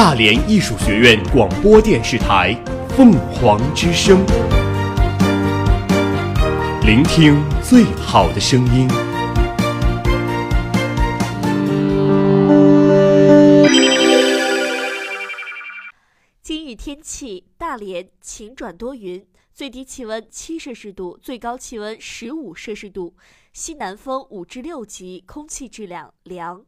大连艺术学院广播电视台《凤凰之声》，聆听最好的声音。今日天气：大连晴转多云，最低气温七摄氏度，最高气温十五摄氏度，西南风五至六级，空气质量良。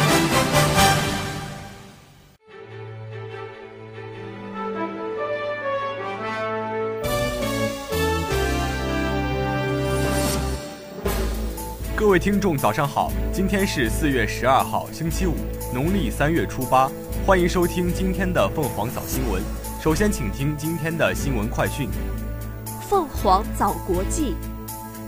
各位听众，早上好！今天是四月十二号，星期五，农历三月初八。欢迎收听今天的凤凰早新闻。首先，请听今天的新闻快讯。凤凰早国际，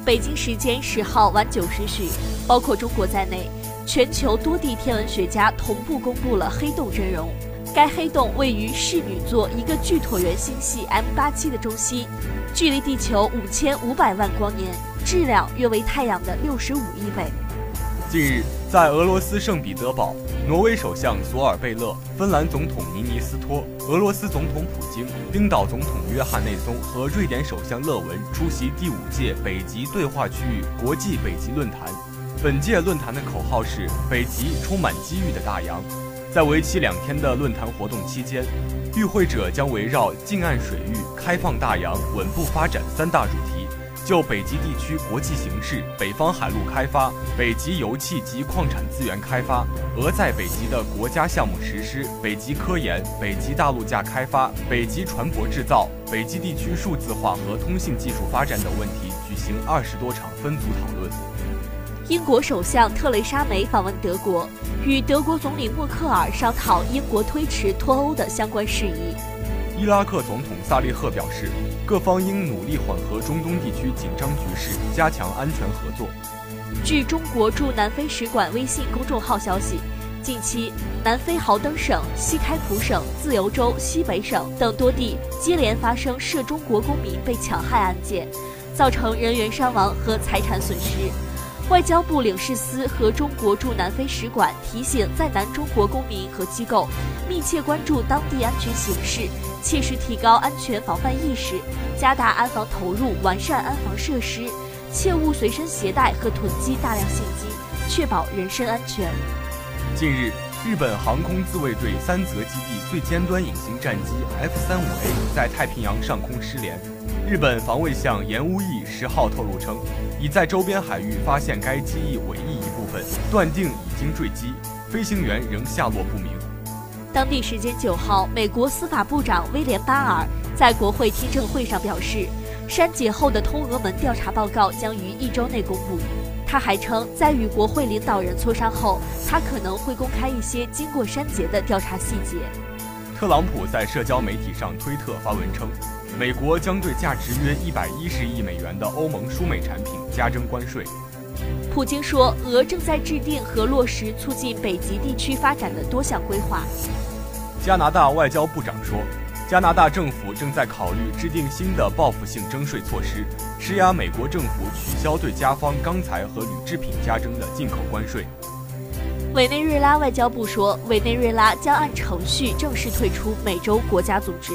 北京时间十号晚九时许，包括中国在内，全球多地天文学家同步公布了黑洞真容。该黑洞位于室女座一个巨椭圆星系 M 八七的中心，距离地球五千五百万光年，质量约为太阳的六十五亿倍。近日，在俄罗斯圣彼得堡，挪威首相索尔贝勒、芬兰总统尼尼斯托、俄罗斯总统普京、冰岛总统约翰内松和瑞典首相勒文出席第五届北极对话区域国际北极论坛。本届论坛的口号是“北极充满机遇的大洋”。在为期两天的论坛活动期间，与会者将围绕近岸水域、开放大洋、稳步发展三大主题。就北极地区国际形势、北方海陆开发、北极油气及矿产资源开发、俄在北极的国家项目实施、北极科研、北极大陆架开发、北极船舶制造、北极地区数字化和通信技术发展等问题举行二十多场分组讨论。英国首相特蕾莎梅访问德国，与德国总理默克尔商讨英国推迟脱欧的相关事宜。伊拉克总统萨利赫表示，各方应努力缓和中东地区紧张局势，加强安全合作。据中国驻南非使馆微信公众号消息，近期南非豪登省、西开普省、自由州西北省等多地接连发生涉中国公民被抢害案件，造成人员伤亡和财产损失。外交部领事司和中国驻南非使馆提醒在南中国公民和机构，密切关注当地安全形势，切实提高安全防范意识，加大安防投入，完善安防设施，切勿随身携带和囤积大量现金，确保人身安全。近日，日本航空自卫队三泽基地最尖端隐形战机 F 三五 A 在太平洋上空失联。日本防卫相岩屋义十号透露称，已在周边海域发现该机翼尾翼一部分，断定已经坠机，飞行员仍下落不明。当地时间九号，美国司法部长威廉巴尔在国会听证会上表示，删节后的通俄门调查报告将于一周内公布。他还称，在与国会领导人磋商后，他可能会公开一些经过删节的调查细节。特朗普在社交媒体上推特发文称，美国将对价值约一百一十亿美元的欧盟输美产品加征关税。普京说，俄正在制定和落实促进北极地区发展的多项规划。加拿大外交部长说，加拿大政府正在考虑制定新的报复性征税措施，施压美国政府取消对加方钢材和铝制品加征的进口关税。委内瑞拉外交部说，委内瑞拉将按程序正式退出美洲国家组织。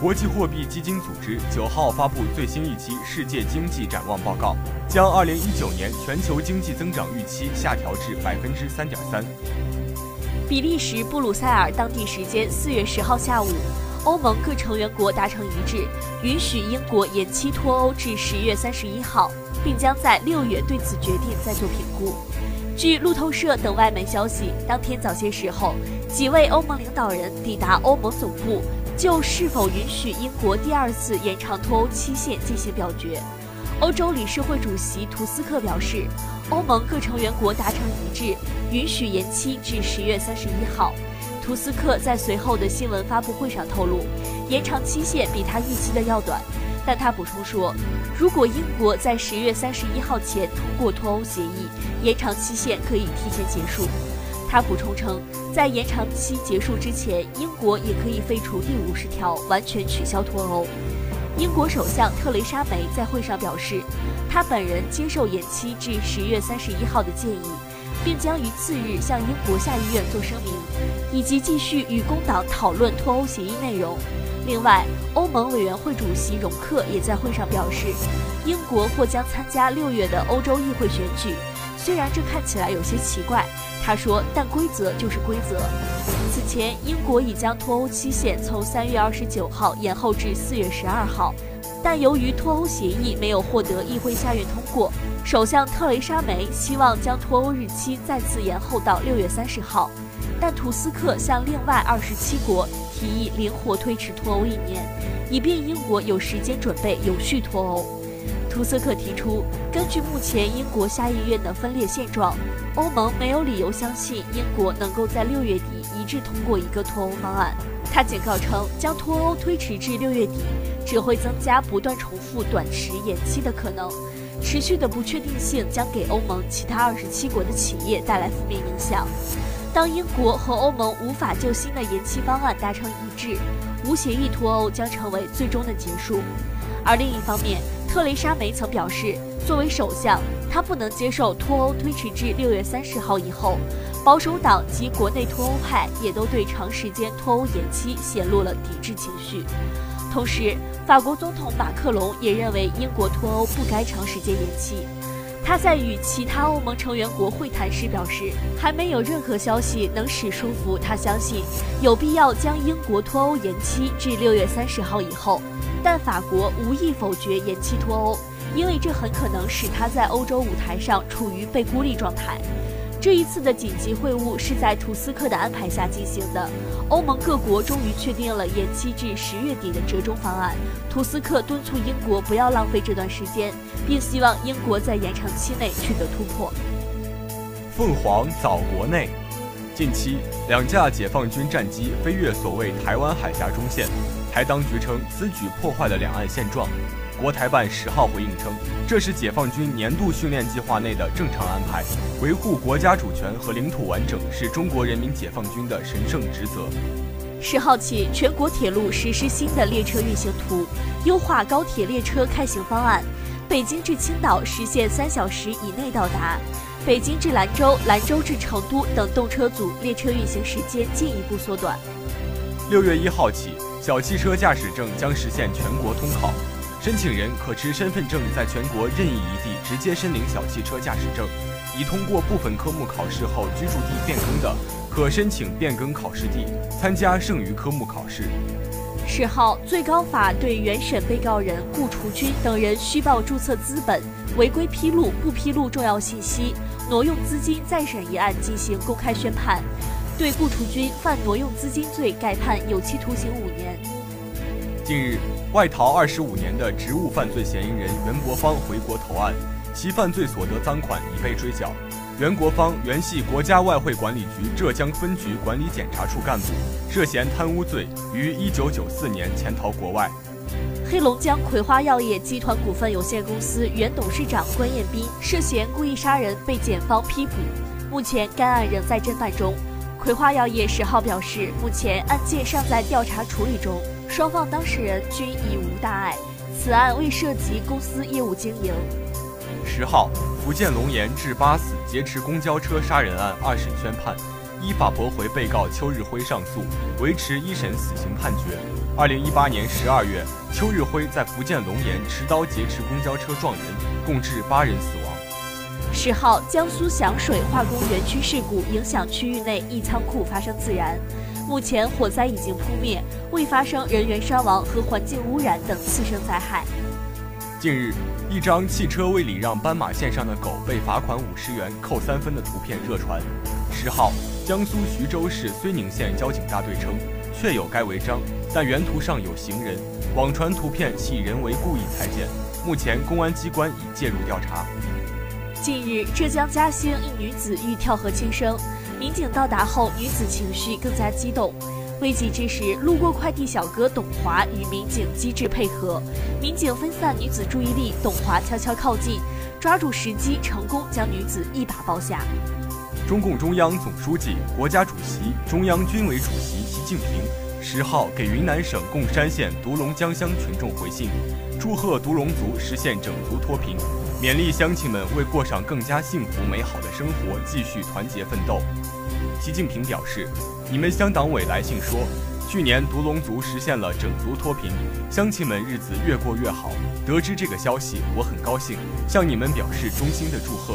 国际货币基金组织九号发布最新一期世界经济展望报告，将二零一九年全球经济增长预期下调至百分之三点三。比利时布鲁塞尔当地时间四月十号下午，欧盟各成员国达成一致，允许英国延期脱欧至十月三十一号，并将在六月对此决定再做评估。据路透社等外媒消息，当天早些时候，几位欧盟领导人抵达欧盟总部，就是否允许英国第二次延长脱欧期限进行表决。欧洲理事会主席图斯克表示，欧盟各成员国达成一致，允许延期至十月三十一号。图斯克在随后的新闻发布会上透露，延长期限比他预期的要短，但他补充说，如果英国在十月三十一号前通过脱欧协议，延长期限可以提前结束。他补充称，在延长期结束之前，英国也可以废除第五十条，完全取消脱欧。英国首相特蕾莎梅在会上表示，她本人接受延期至十月三十一号的建议，并将于次日向英国下议院做声明，以及继续与工党讨论脱欧协议内容。另外，欧盟委员会主席容克也在会上表示，英国或将参加六月的欧洲议会选举。虽然这看起来有些奇怪，他说，但规则就是规则。此前，英国已将脱欧期限从三月二十九号延后至四月十二号，但由于脱欧协议没有获得议会下院通过，首相特蕾莎梅希望将脱欧日期再次延后到六月三十号，但图斯克向另外二十七国提议灵活推迟脱欧一年，以便英国有时间准备有序脱欧。图斯克提出，根据目前英国下议院的分裂现状，欧盟没有理由相信英国能够在六月底一致通过一个脱欧方案。他警告称，将脱欧推迟至六月底，只会增加不断重复短时延期的可能。持续的不确定性将给欧盟其他二十七国的企业带来负面影响。当英国和欧盟无法就新的延期方案达成一致，无协议脱欧将成为最终的结束。而另一方面，特蕾莎梅曾表示，作为首相，她不能接受脱欧推迟至六月三十号以后。保守党及国内脱欧派也都对长时间脱欧延期显露了抵制情绪。同时，法国总统马克龙也认为英国脱欧不该长时间延期。他在与其他欧盟成员国会谈时表示，还没有任何消息能使说服他相信有必要将英国脱欧延期至六月三十号以后。但法国无意否决延期脱欧，因为这很可能使他在欧洲舞台上处于被孤立状态。这一次的紧急会晤是在图斯克的安排下进行的。欧盟各国终于确定了延期至十月底的折中方案。图斯克敦促英国不要浪费这段时间，并希望英国在延长期内取得突破。凤凰早国内。近期，两架解放军战机飞越所谓台湾海峡中线，台当局称此举破坏了两岸现状。国台办十号回应称，这是解放军年度训练计划内的正常安排，维护国家主权和领土完整是中国人民解放军的神圣职责。十号起，全国铁路实施新的列车运行图，优化高铁列车开行方案，北京至青岛实现三小时以内到达。北京至兰州、兰州至成都等动车组列车运行时间进一步缩短。六月一号起，小汽车驾驶证将实现全国通考，申请人可持身份证在全国任意一地直接申领小汽车驾驶证。已通过部分科目考试后居住地变更的，可申请变更考试地，参加剩余科目考试。十号，最高法对原审被告人顾雏军等人虚报注册资本、违规披露、不披露重要信息、挪用资金再审一案进行公开宣判，对顾雏军犯挪用资金罪改判有期徒刑五年。近日，外逃二十五年的职务犯罪嫌疑人袁国芳回国投案，其犯罪所得赃款已被追缴。袁国芳原系国家外汇管理局浙江分局管理检查处干部，涉嫌贪污罪，于一九九四年潜逃国外。黑龙江葵花药业集团股份有限公司原董事长关彦斌涉嫌故意杀人被检方批捕，目前该案仍在侦办中。葵花药业十号表示，目前案件尚在调查处理中，双方当事人均已无大碍，此案未涉及公司业务经营。十号，福建龙岩致八死劫持公交车杀人案二审宣判，依法驳回被告邱日辉上诉，维持一审死刑判决。二零一八年十二月，邱日辉在福建龙岩持刀劫持公交车撞人，共致八人死亡。十号，江苏响水化工园区事故影响区域内一仓库发生自燃，目前火灾已经扑灭，未发生人员伤亡和环境污染等次生灾害。近日，一张汽车未礼让斑马线上的狗被罚款五十元、扣三分的图片热传。十号，江苏徐州市睢宁县交警大队称，确有该违章，但原图上有行人，网传图片系人为故意裁剪。目前公安机关已介入调查。近日，浙江嘉兴一女子欲跳河轻生，民警到达后，女子情绪更加激动。危急之时，路过快递小哥董华与民警机智配合，民警分散女子注意力，董华悄悄靠近，抓住时机，成功将女子一把抱下。中共中央总书记、国家主席、中央军委主席习近平十号给云南省贡山县独龙江乡群众回信，祝贺独龙族实现整族脱贫，勉励乡亲们为过上更加幸福美好的生活继续团结奋斗。习近平表示。你们乡党委来信说，去年独龙族实现了整族脱贫，乡亲们日子越过越好。得知这个消息，我很高兴，向你们表示衷心的祝贺。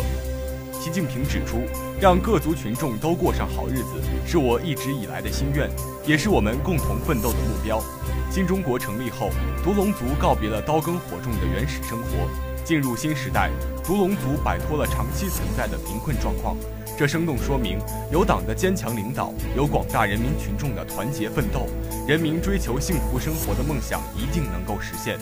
习近平指出，让各族群众都过上好日子，是我一直以来的心愿，也是我们共同奋斗的目标。新中国成立后，独龙族告别了刀耕火种的原始生活，进入新时代，独龙族摆脱了长期存在的贫困状况。这生动说明，有党的坚强领导，有广大人民群众的团结奋斗，人民追求幸福生活的梦想一定能够实现。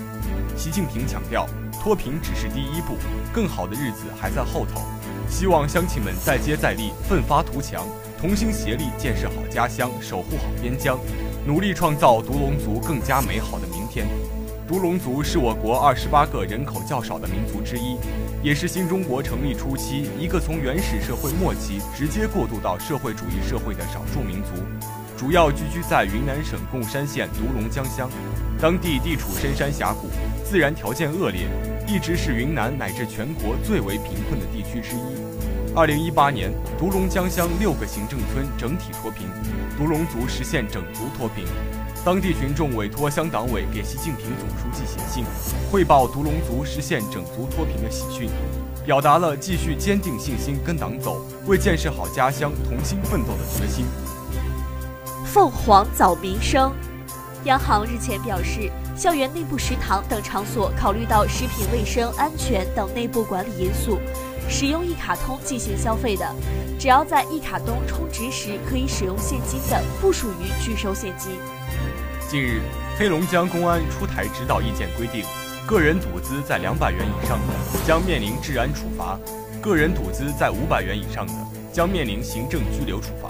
习近平强调，脱贫只是第一步，更好的日子还在后头。希望乡亲们再接再厉，奋发图强，同心协力建设好家乡，守护好边疆，努力创造独龙族更加美好的明天。独龙族是我国二十八个人口较少的民族之一，也是新中国成立初期一个从原始社会末期直接过渡到社会主义社会的少数民族，主要聚居在云南省贡山县独龙江乡，当地地处深山峡谷，自然条件恶劣，一直是云南乃至全国最为贫困的地区之一。二零一八年，独龙江乡六个行政村整体脱贫，独龙族实现整族脱贫。当地群众委托乡党委给习近平总书记写信，汇报独龙族实现整族脱贫的喜讯，表达了继续坚定信心跟党走，为建设好家乡同心奋斗的决心。凤凰早民生，央行日前表示，校园内部食堂等场所考虑到食品卫生安全等内部管理因素，使用一卡通进行消费的，只要在一卡通充值时可以使用现金的，不属于拒收现金。近日，黑龙江公安出台指导意见，规定，个人赌资在两百元以上的将面临治安处罚；个人赌资在五百元以上的将面临行政拘留处罚。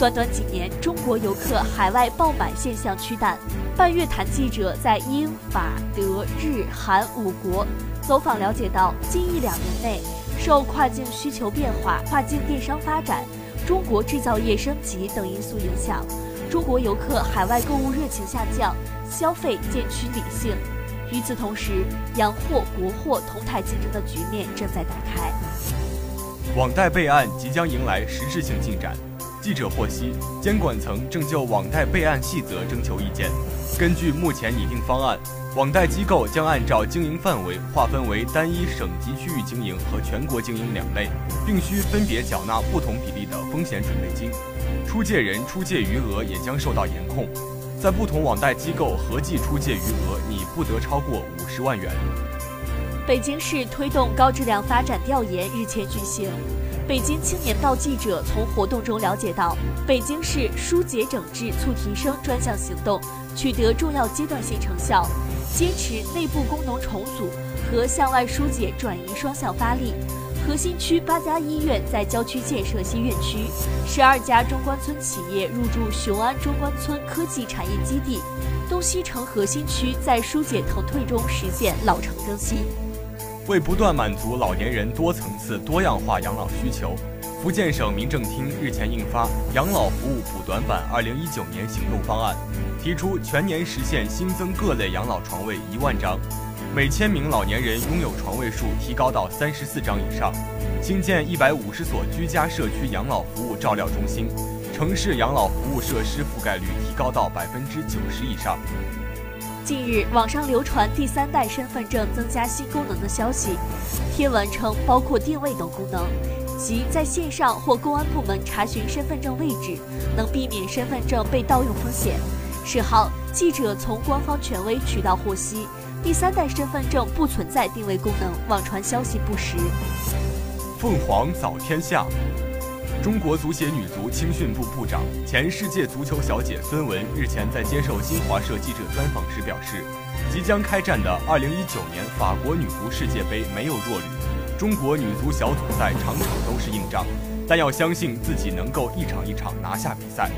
短短几年，中国游客海外爆满现象趋淡。半月谈记者在英法德日韩五国走访了解到，近一两年内，受跨境需求变化、跨境电商发展、中国制造业升级等因素影响。中国游客海外购物热情下降，消费渐趋理性。与此同时，洋货、国货同台竞争的局面正在打开。网贷备案即将迎来实质性进展。记者获悉，监管层正就网贷备案细则征求意见。根据目前拟定方案，网贷机构将按照经营范围划分为单一省级区域经营和全国经营两类，并需分别缴纳不同比例的风险准备金。出借人出借余额也将受到严控，在不同网贷机构合计出借余额拟不得超过五十万元。北京市推动高质量发展调研日前举行，北京青年报记者从活动中了解到，北京市疏解整治促提升专项行动取得重要阶段性成效，坚持内部功能重组和向外疏解转移双向发力。核心区八家医院在郊区建设新院区，十二家中关村企业入驻雄安中关村科技产业基地，东西城核心区在疏解腾退中实现老城更新。为不断满足老年人多层次多样化养老需求，福建省民政厅日前印发《养老服务补短板二零一九年行动方案》，提出全年实现新增各类养老床位一万张。每千名老年人拥有床位数提高到三十四张以上，新建一百五十所居家社区养老服务照料中心，城市养老服务设施覆盖率提高到百分之九十以上。近日，网上流传第三代身份证增加新功能的消息，贴文称包括定位等功能，即在线上或公安部门查询身份证位置，能避免身份证被盗用风险。十号，记者从官方权威渠道获悉。第三代身份证不存在定位功能，网传消息不实。凤凰早天下，中国足协女足青训部部长、前世界足球小姐孙雯日前在接受新华社记者专访时表示，即将开战的2019年法国女足世界杯没有弱旅，中国女足小组赛场场都是硬仗，但要相信自己能够一场一场拿下比赛。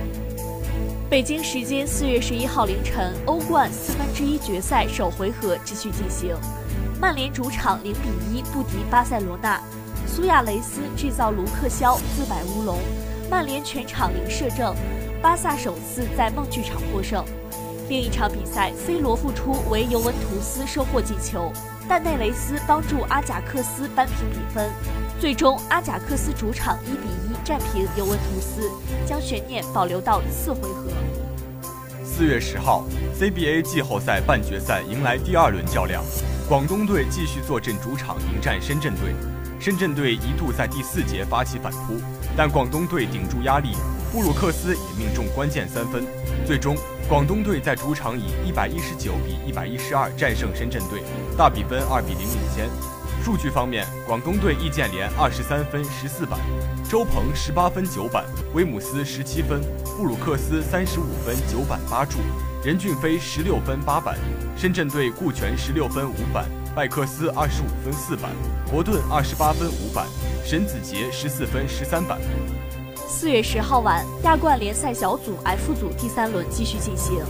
北京时间四月十一号凌晨，欧冠四分之一决赛首回合继续进行，曼联主场零比一不敌巴塞罗那，苏亚雷斯制造卢克肖自摆乌龙，曼联全场零射正，巴萨首次在梦剧场获胜。另一场比赛，C 罗复出为尤文图斯收获进球，但内雷斯帮助阿贾克斯扳平比分。最终，阿贾克斯主场一比一战平尤文图斯，将悬念保留到次回合。四月十号，CBA 季后赛半决赛迎来第二轮较量，广东队继续坐镇主场迎战深圳队。深圳队一度在第四节发起反扑，但广东队顶住压力，布鲁克斯也命中关键三分，最终。广东队在主场以一百一十九比一百一十二战胜深圳队，大比分二比零领先。数据方面，广东队易建联二十三分十四板，周鹏十八分九板，威姆斯十七分，布鲁克斯三十五分九板八助，任骏飞十六分八板。深圳队顾全十六分五板，麦克斯二十五分四板，伯顿二十八分五板，沈子杰十四分十三板。四月十号晚，亚冠联赛小组 F 组第三轮继续进行。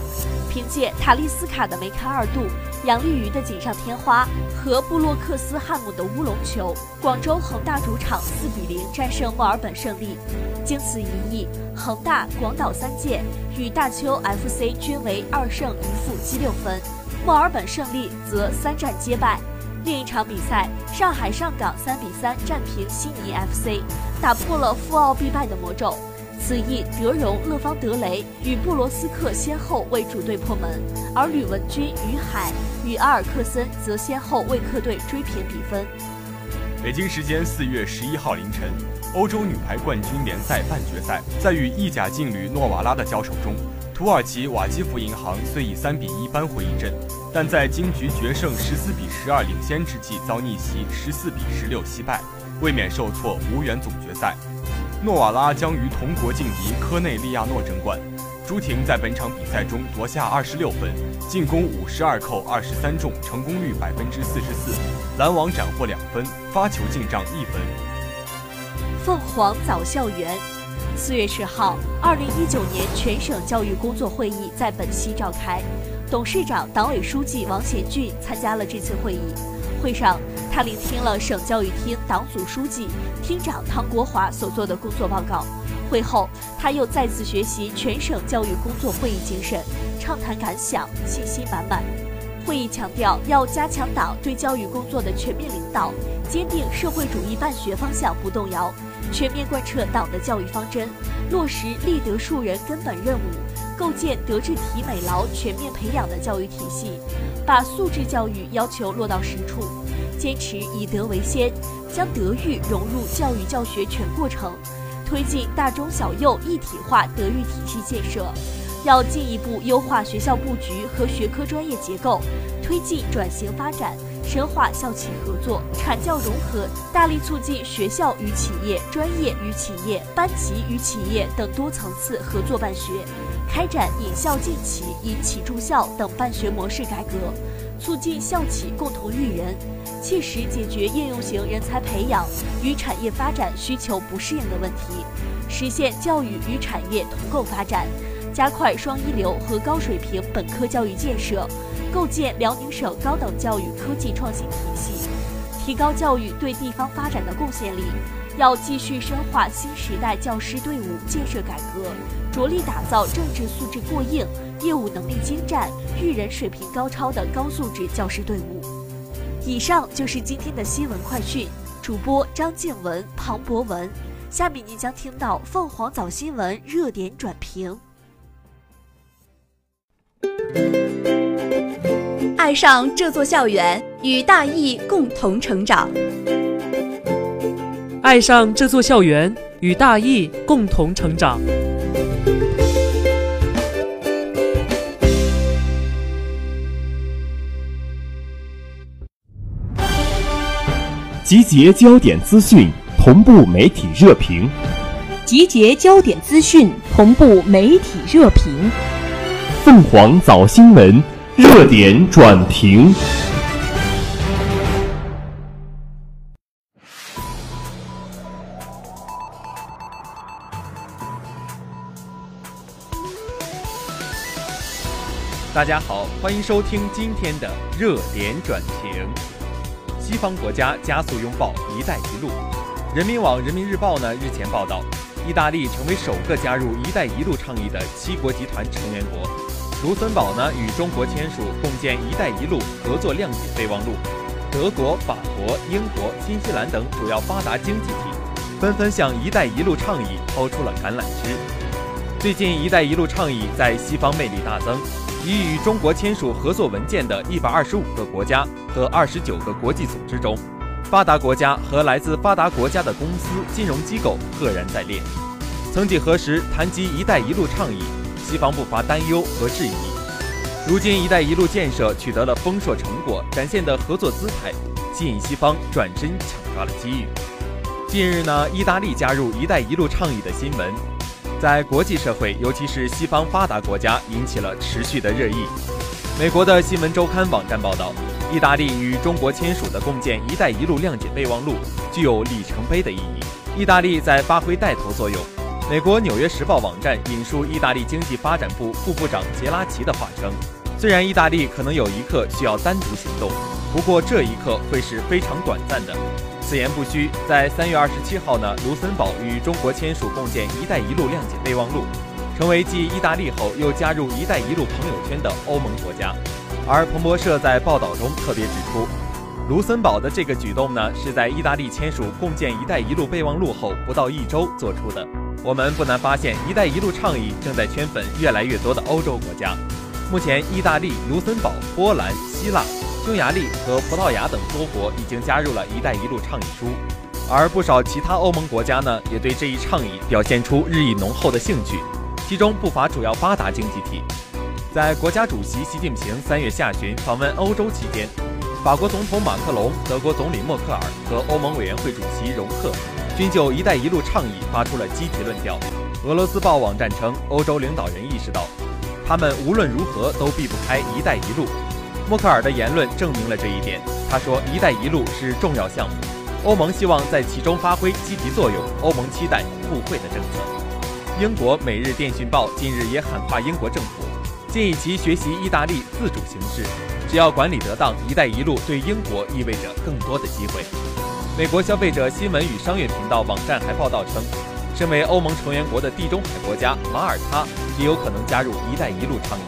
凭借塔利斯卡的梅开二度、杨立瑜的锦上添花和布洛克斯汉姆的乌龙球，广州恒大主场四比零战胜墨尔本胜利。经此一役，恒大、广岛三剑与大邱 FC 均为二胜一负积六分，墨尔本胜利则三战皆败。另一场比赛，上海上港三比三战平悉尼 FC，打破了富奥必败的魔咒。此役，德容、勒方德雷与布罗斯克先后为主队破门，而吕文君、于海与阿尔克森则先后为客队追平比分。北京时间四月十一号凌晨，欧洲女排冠军联赛半决赛，在与意甲劲旅诺瓦拉的交手中。土耳其瓦基弗银行虽以三比一扳回一阵，但在金局决胜十四比十二领先之际遭逆袭十四比十六惜败，卫冕受挫无缘总决赛。诺瓦拉将与同国劲敌科内利亚诺争冠。朱婷在本场比赛中夺下二十六分，进攻五十二扣二十三中，成功率百分之四十四，拦网斩获两分，发球进账一分。凤凰早校园。四月十号，二零一九年全省教育工作会议在本溪召开，董事长、党委书记王贤俊参加了这次会议。会上，他聆听了省教育厅党组书记、厅长唐国华所做的工作报告。会后，他又再次学习全省教育工作会议精神，畅谈感想，信心满满。会议强调，要加强党对教育工作的全面领导，坚定社会主义办学方向不动摇。全面贯彻党的教育方针，落实立德树人根本任务，构建德智体美劳全面培养的教育体系，把素质教育要求落到实处，坚持以德为先，将德育融入教育教学全过程，推进大中小幼一体化德育体系建设。要进一步优化学校布局和学科专业结构，推进转型发展。深化校企合作、产教融合，大力促进学校与企业、专业与企业、班级与企业等多层次合作办学，开展引校进企、引企助校等办学模式改革，促进校企共同育人，切实解决应用型人才培养与产业发展需求不适应的问题，实现教育与产业同构发展，加快双一流和高水平本科教育建设。构建辽宁省高等教育科技创新体系，提高教育对地方发展的贡献力。要继续深化新时代教师队伍建设改革，着力打造政治素质过硬、业务能力精湛、育人水平高超的高素质教师队伍。以上就是今天的新闻快讯，主播张静文、庞博文。下面您将听到凤凰早新闻热点转评。爱上这座校园，与大义共同成长。爱上这座校园，与大义共同成长。集结焦点资讯，同步媒体热评。集结焦点资讯，同步媒体热评。凤凰早新闻。热点转评。大家好，欢迎收听今天的热点转评。西方国家加速拥抱“一带一路”。人民网、人民日报呢日前报道，意大利成为首个加入“一带一路”倡议的七国集团成员国。卢森堡呢与中国签署共建“一带一路”合作谅解备忘录。德国、法国、英国、新西兰等主要发达经济体纷纷向“一带一路”倡议抛出了橄榄枝。最近，“一带一路”倡议在西方魅力大增。已与中国签署合作文件的一百二十五个国家和二十九个国际组织中，发达国家和来自发达国家的公司、金融机构赫然在列。曾几何时，谈及“一带一路”倡议，西方不乏担忧和质疑。如今，“一带一路”建设取得了丰硕成果，展现的合作姿态，吸引西方转身抢抓了机遇。近日呢，意大利加入“一带一路”倡议的新闻。在国际社会，尤其是西方发达国家，引起了持续的热议。美国的新闻周刊网站报道，意大利与中国签署的共建“一带一路”谅解备忘录具有里程碑的意义。意大利在发挥带头作用。美国《纽约时报》网站引述意大利经济发展部副部长杰拉奇的话称：“虽然意大利可能有一刻需要单独行动，不过这一刻会是非常短暂的。”此言不虚，在三月二十七号呢，卢森堡与中国签署共建“一带一路”谅解备忘录，成为继意大利后又加入“一带一路”朋友圈的欧盟国家。而彭博社在报道中特别指出，卢森堡的这个举动呢，是在意大利签署共建“一带一路”备忘录后不到一周做出的。我们不难发现，“一带一路”倡议正在圈粉越来越多的欧洲国家。目前，意大利、卢森堡、波兰、希腊。匈牙利和葡萄牙等多国已经加入了一带一路倡议书，而不少其他欧盟国家呢，也对这一倡议表现出日益浓厚的兴趣，其中不乏主要发达经济体。在国家主席习近平三月下旬访问欧洲期间，法国总统马克龙、德国总理默克尔和欧盟委员会主席容克均就“一带一路”倡议发出了积极论调。俄罗斯报网站称，欧洲领导人意识到，他们无论如何都避不开“一带一路”。默克尔的言论证明了这一点。他说：“一带一路是重要项目，欧盟希望在其中发挥积极作用。欧盟期待互惠的政策。”英国《每日电讯报》近日也喊话英国政府，建议其学习意大利自主形式，只要管理得当，“一带一路”对英国意味着更多的机会。美国消费者新闻与商业频道网站还报道称，身为欧盟成员国的地中海国家马耳他也有可能加入“一带一路”倡议。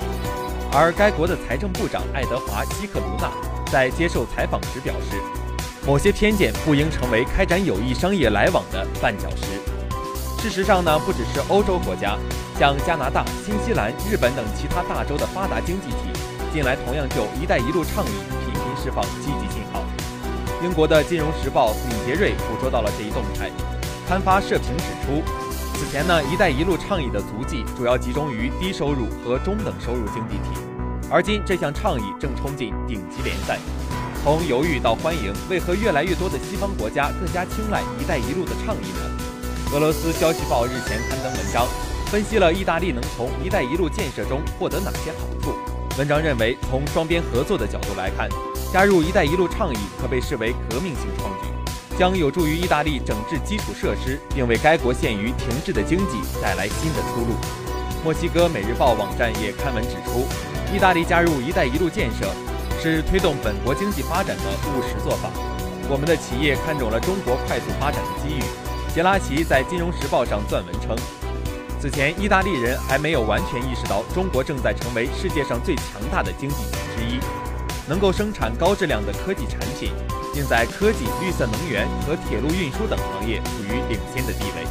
而该国的财政部长爱德华·希克卢纳在接受采访时表示，某些偏见不应成为开展有益商业来往的绊脚石。事实上呢，不只是欧洲国家，像加拿大、新西兰、日本等其他大洲的发达经济体，近来同样就“一带一路”倡议频频释放积极信号。英国的《金融时报》李杰瑞捕捉到了这一动态，刊发社评指出。此前呢，“一带一路”倡议的足迹主要集中于低收入和中等收入经济体，而今这项倡议正冲进顶级联赛。从犹豫到欢迎，为何越来越多的西方国家更加青睐“一带一路”的倡议呢？俄罗斯消息报日前刊登文章，分析了意大利能从“一带一路”建设中获得哪些好处。文章认为，从双边合作的角度来看，加入“一带一路”倡议可被视为革命性创举。将有助于意大利整治基础设施，并为该国陷于停滞的经济带来新的出路。墨西哥《每日报》网站也刊文指出，意大利加入“一带一路”建设是推动本国经济发展的务实做法。我们的企业看中了中国快速发展的机遇。杰拉奇在《金融时报》上撰文称，此前意大利人还没有完全意识到中国正在成为世界上最强大的经济体之一，能够生产高质量的科技产品。并在科技、绿色能源和铁路运输等行业处于领先的地位。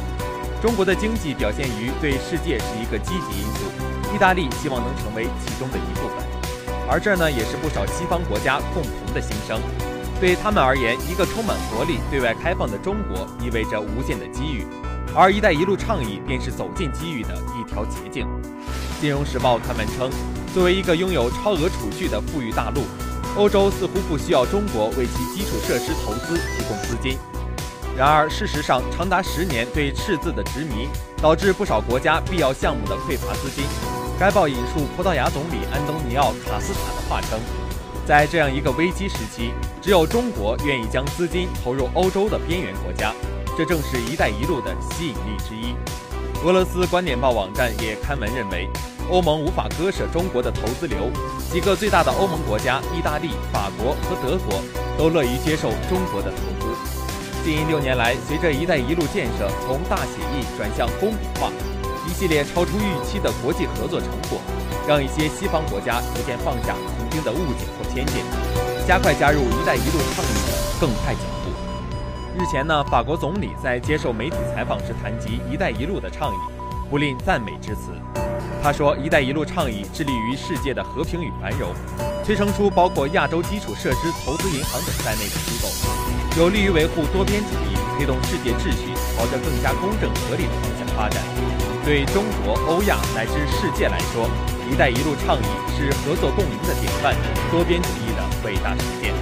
中国的经济表现于对世界是一个积极因素，意大利希望能成为其中的一部分。而这呢，也是不少西方国家共同的心声。对他们而言，一个充满活力、对外开放的中国意味着无限的机遇，而“一带一路”倡议便是走进机遇的一条捷径。金融时报刊文称，作为一个拥有超额储蓄的富裕大陆。欧洲似乎不需要中国为其基础设施投资提供资金，然而事实上，长达十年对赤字的执迷，导致不少国家必要项目的匮乏资金。该报引述葡萄牙总理安东尼奥·卡斯塔的话称，在这样一个危机时期，只有中国愿意将资金投入欧洲的边缘国家，这正是“一带一路”的吸引力之一。俄罗斯观点报网站也刊文认为，欧盟无法割舍中国的投资流，几个最大的欧盟国家——意大利、法国和德国，都乐于接受中国的投资。近六年来，随着“一带一路”建设从大写意转向工笔画，一系列超出预期的国际合作成果，让一些西方国家逐渐放下曾经的误解或偏见，加快加入“一带一路”倡议的更快脚步。日前呢，法国总理在接受媒体采访时谈及“一带一路”的倡议，不吝赞美之词。他说：“一带一路”倡议致力于世界的和平与繁荣，催生出包括亚洲基础设施投资银行等在内的机构，有利于维护多边主义，推动世界秩序朝着更加公正合理的方向发展。对中国、欧亚乃至世界来说，“一带一路”倡议是合作共赢的典范，多边主义的伟大实践。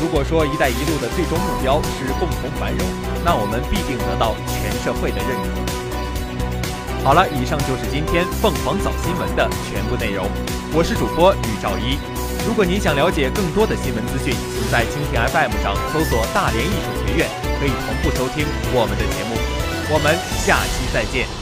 如果说“一带一路”的最终目标是共同繁荣，那我们必定得到全社会的认可。好了，以上就是今天凤凰早新闻的全部内容。我是主播吕兆一。如果您想了解更多的新闻资讯，请在蜻蜓 FM 上搜索“大连艺术学院”，可以同步收听我们的节目。我们下期再见。